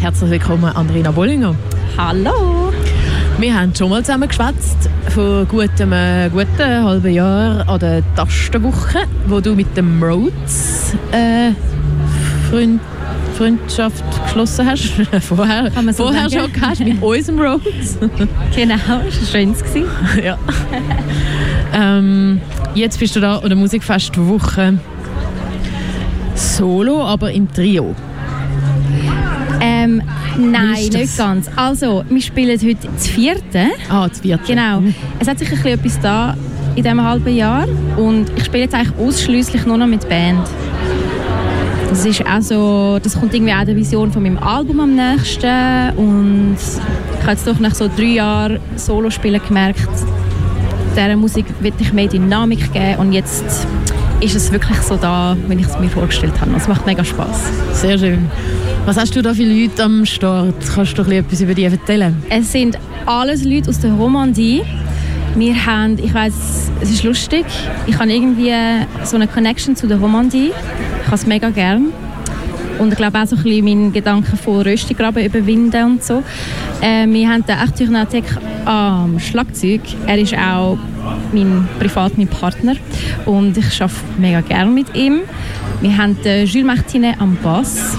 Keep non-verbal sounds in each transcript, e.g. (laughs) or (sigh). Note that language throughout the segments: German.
Herzlich willkommen, Andrina Bollinger. Hallo. Wir haben schon mal zusammen geschwätzt vor gutem, äh, guten halben Jahr an der Tastenwoche, wo du mit dem Rhodes äh, Freund, Freundschaft geschlossen hast. (laughs) vorher so vorher sagen. schon hast mit unserem Rhodes. (laughs) Genau, es war schön. (laughs) ja. ähm, jetzt bist du da an der Musikfestwoche solo, aber im Trio. Ähm, nein, nicht ganz. Also, wir spielen heute das vierte. Ah, das vierte. Genau. Es hat sich ein bisschen etwas da in diesem halben Jahr und ich spiele jetzt eigentlich ausschließlich nur noch mit Band. Das ist auch so, das kommt irgendwie auch der Vision von meinem Album am nächsten und ich habe jetzt doch nach so drei Jahren Solo-Spielen gemerkt, dieser Musik will ich mehr Dynamik geben und jetzt ist es wirklich so da, wie ich es mir vorgestellt habe. Es macht mega Spaß. Sehr schön. Was hast du da für Leute am Start? Kannst du etwas über die erzählen? Es sind alles Leute aus der Romandie. Wir haben, ich weiß, es ist lustig, ich habe irgendwie so eine Connection zu der Romandie. Ich habe es mega gern. Und ich glaube auch so ein bisschen meinen Gedanken von Röstigraben überwinden und so. Äh, wir haben den Natek am Schlagzeug. Er ist auch mein privat mein Partner und ich arbeite mega gern mit ihm. Wir haben den Jules Martinet am Bass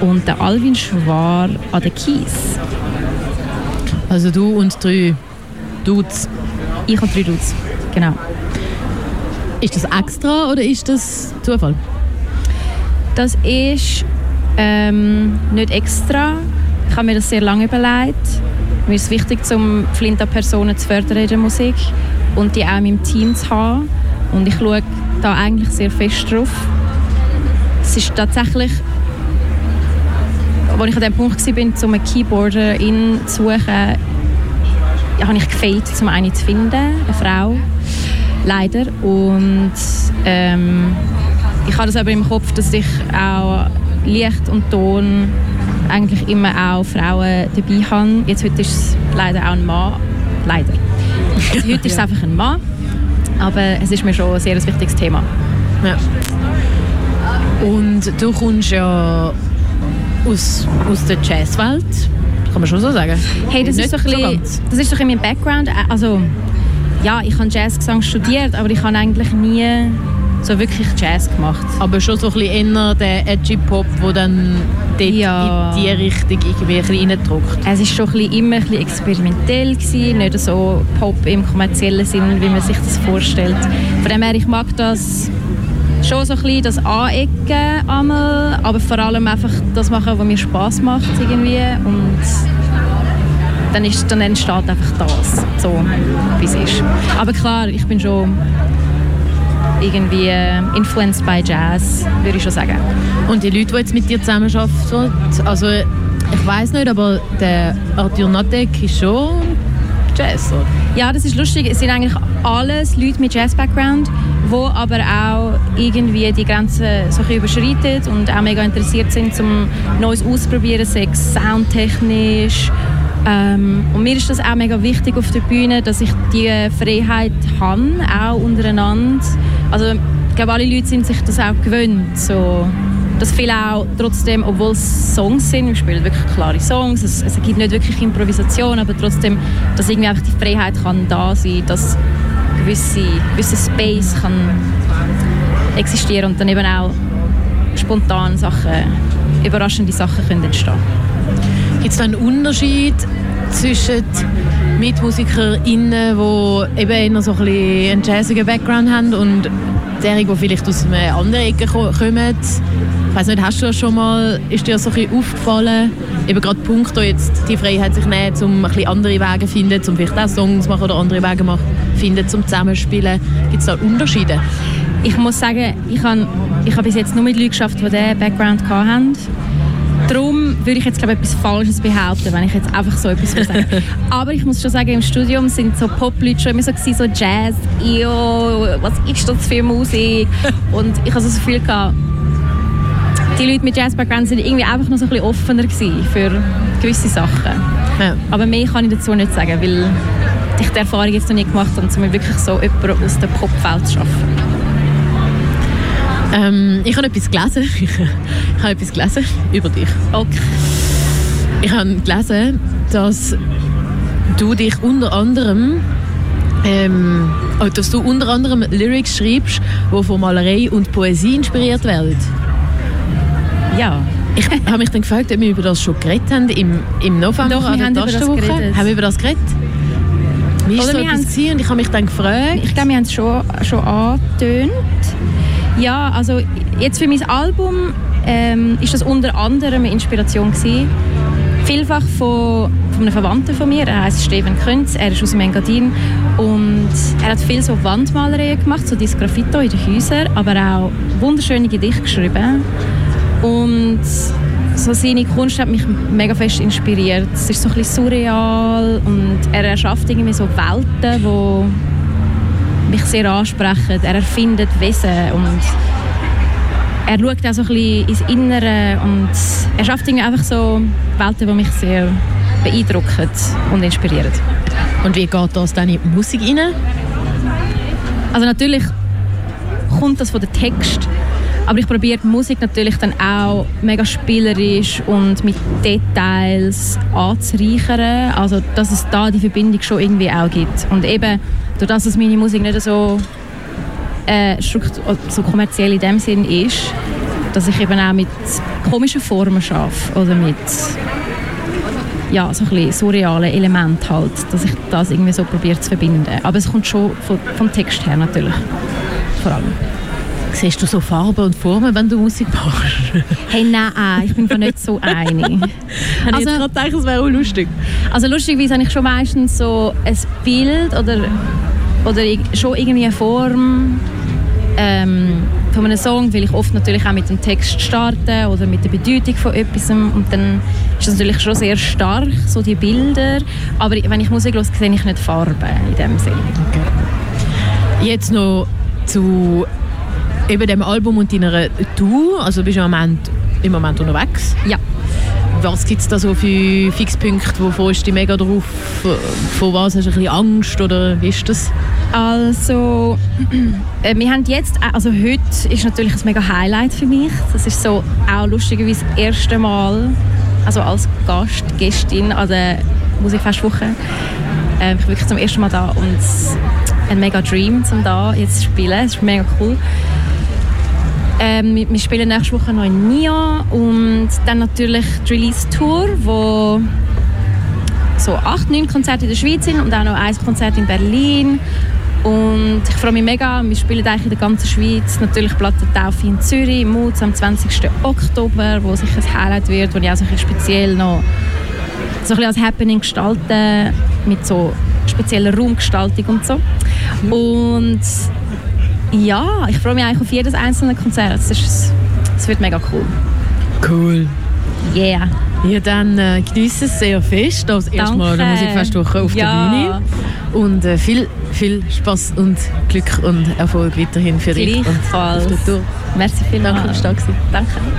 und den Alvin Schwar an den Keys. Also du und drei Dudes. Ich und drei Dudes. Genau. Ist das extra oder ist das Zufall? Das ist ähm, nicht extra. Ich habe mir das sehr lange überlegt. Mir ist es wichtig, um Flinta-Personen zu fördern in der Musik und die auch in meinem Team zu haben. Und ich schaue da eigentlich sehr fest drauf. Es ist tatsächlich, als ich an dem Punkt war, um einen Keyboarderin zu suchen, ja, habe ich gefehlt, um eine zu finden, eine Frau, leider. Und ähm, ich habe das aber im Kopf, dass ich auch Licht und Ton eigentlich immer auch Frauen dabei habe. Jetzt heute ist es leider auch ein Mann. Leider. Also heute ist es einfach ein Mann. Aber es ist mir schon ein sehr wichtiges Thema. Ja. Und du kommst ja aus, aus der Jazzwelt, kann man schon so sagen. Hey, das ist so ein bisschen, das ist so ein bisschen mein Background. Also, ja, ich habe Jazzgesang studiert, aber ich habe eigentlich nie so wirklich Jazz gemacht. Aber schon so ein bisschen eher der edgy Pop, der dann dort Ja. in die Richtung irgendwie ein bisschen reindrückt. Es ist schon ein bisschen, immer ein bisschen experimentell gewesen, nicht so Pop im kommerziellen Sinn, wie man sich das vorstellt. Von dem her, ich mag das schon so ein bisschen das Anecken einmal, aber vor allem einfach das machen, was mir Spaß macht irgendwie und dann, ist, dann entsteht einfach das, so wie es ist. Aber klar, ich bin schon irgendwie äh, influenced by Jazz, würde ich schon sagen. Und die Leute, die jetzt mit dir zusammenarbeiten, also ich weiß nicht, aber der Arthur Natek ist schon Jazz, oder? Ja, das ist lustig. Es sind eigentlich alles Leute mit Jazz-Background, die aber auch irgendwie die Grenzen so überschreiten und auch mega interessiert sind, um Neues auszuprobieren, sei soundtechnisch. Ähm, und mir ist das auch mega wichtig auf der Bühne, dass ich die Freiheit habe, auch untereinander. Also ich glaube, alle Leute sind sich das auch gewöhnt. So, dass viele auch trotzdem, obwohl es Songs sind, wir spielen wirklich klare Songs, es, es gibt nicht wirklich Improvisation, aber trotzdem, dass irgendwie einfach die Freiheit kann da sein, dass gewisse, gewisse Space kann existieren und dann eben auch spontan Sachen, überraschende Sachen können entstehen. Gibt es da einen Unterschied zwischen MitmusikerInnen, die eben eher so ein einen jazzigen Background haben und derjenigen, die vielleicht aus einer anderen Ecke ko- kommen? Ich weiß nicht, hast du schon mal, ist dir so ein bisschen aufgefallen? Eben gerade punkto jetzt die Freiheit sich nehmen, um ein bisschen andere Wege zu finden, um vielleicht auch Songs zu machen oder andere Wege machen, finden, zum Zusammenspielen. Gibt es da Unterschiede? Ich muss sagen, ich habe ich hab bis jetzt nur mit Leuten geschafft, die diesen Background hatten. Darum würde ich jetzt glaube ich, etwas Falsches behaupten, wenn ich jetzt einfach so etwas sage. (laughs) Aber ich muss schon sagen, im Studium sind so Pop-Leute schon immer so, gewesen, so Jazz, «Io, was ist das für Musik?» (laughs) Und ich habe so das Gefühl gehabt, die Leute mit Jazz-Background sind irgendwie einfach noch so ein bisschen offener für gewisse Sachen. Ja. Aber mehr kann ich dazu nicht sagen, weil ich die Erfahrung jetzt noch nie gemacht habe, um wirklich so jemanden aus der Popwelt zu arbeiten. Ähm, ich habe etwas gelesen. (laughs) ich habe etwas gelesen über dich. Okay. Ich habe gelesen, dass du dich unter anderem ähm, oh, dass du unter anderem Lyrics schreibst, die von Malerei und Poesie inspiriert werden. Ja. Ich habe mich dann gefragt, ob wir über das schon geredet haben im, im November Doch, wir an der haben über das Tastenwoche. geredet. Haben wir über das geredet? Wie war Oder so wir haben- und ich habe mich dann gefragt, Ich glaube, wir haben es schon, schon angetönt. Ja, also jetzt für mein Album ähm, ist das unter anderem eine Inspiration gewesen. Vielfach von, von einem Verwandten von mir, er heißt Steven Künz, er ist aus dem Engadin und er hat viel so Wandmalereien gemacht, so dieses Graffito in den Häusern, aber auch wunderschöne Gedichte geschrieben. Und so seine Kunst hat mich mega fest inspiriert. Es ist so ein bisschen surreal und er erschafft irgendwie so Welten, wo mich sehr ansprechen. Er erfindet Wesen und er schaut auch so ein bisschen ins Innere und er schafft irgendwie einfach so Welten, die mich sehr beeindrucken und inspirieren. und wie geht das dann in die Musik rein? Also natürlich kommt das von dem Text, aber ich probiere die Musik natürlich dann auch mega spielerisch und mit Details anzureichern, also dass es da die Verbindung schon irgendwie auch gibt. Und eben, durch das, dass meine Musik nicht so, äh, so kommerziell in dem Sinn ist, dass ich eben auch mit komischen Formen arbeite oder mit ja, so ein bisschen surrealen Elementen halt, dass ich das irgendwie so probiere zu verbinden. Aber es kommt schon vom Text her natürlich, vor allem. Siehst du so Farben und Formen, wenn du Musik machst? Hey, nein, ich bin mir nicht so einig. (laughs) Habe ich Also- jetzt gerade gedacht, das wäre auch lustig. Also lustigerweise habe ich schon meistens so ein Bild oder, oder schon irgendwie eine Form ähm, von einem Song, weil ich oft natürlich auch mit dem Text starte oder mit der Bedeutung von etwas und dann ist das natürlich schon sehr stark, so die Bilder, aber wenn ich Musik höre, sehe ich nicht Farben in dem Sinne. Jetzt noch zu eben dem Album und deiner Tour. Also bist du im Moment, im Moment unterwegs. Ja. Was gibt es da so für Fixpunkte? Wo freust du dich mega drauf? Vor was hast du ein bisschen Angst? Oder wie ist das? Also, (clears throat) äh, wir haben jetzt, äh, also heute ist natürlich ein mega Highlight für mich. Das ist so auch lustigerweise das erste Mal, also als Gast, Gästin an der Musikfestwoche. Äh, ich bin wirklich zum ersten Mal da und es- ein mega Dream, um da jetzt zu spielen. Es ist mega cool. Ähm, wir, spielen nächste Woche noch in Nia und dann natürlich die Release-Tour, wo so acht, neun Konzerte in der Schweiz sind und auch noch ein Konzert in Berlin. Und ich freue mich mega. Wir spielen eigentlich in der ganzen Schweiz. Natürlich Plattentaufe in Zürich im Mutz am 20. Oktober, wo sicher ein Highlight wird, wo ich auch so speziell noch so ein bisschen als Happening gestalten mit so spezieller Raumgestaltung und so. Und ja, ich freue mich eigentlich auf jedes einzelne Konzert. Es ist- es wird mega cool. Cool. Yeah. Ja, dann äh, genieße es sehr fest. Das erste Mal eine Danke. Musikfestwoche auf Ja. der Bühne. Und äh, viel, viel Spaß und Glück und Erfolg weiterhin für dich und Gleichfalls. auf der Tour. Merci vielmals. Danke, dass du da. Danke.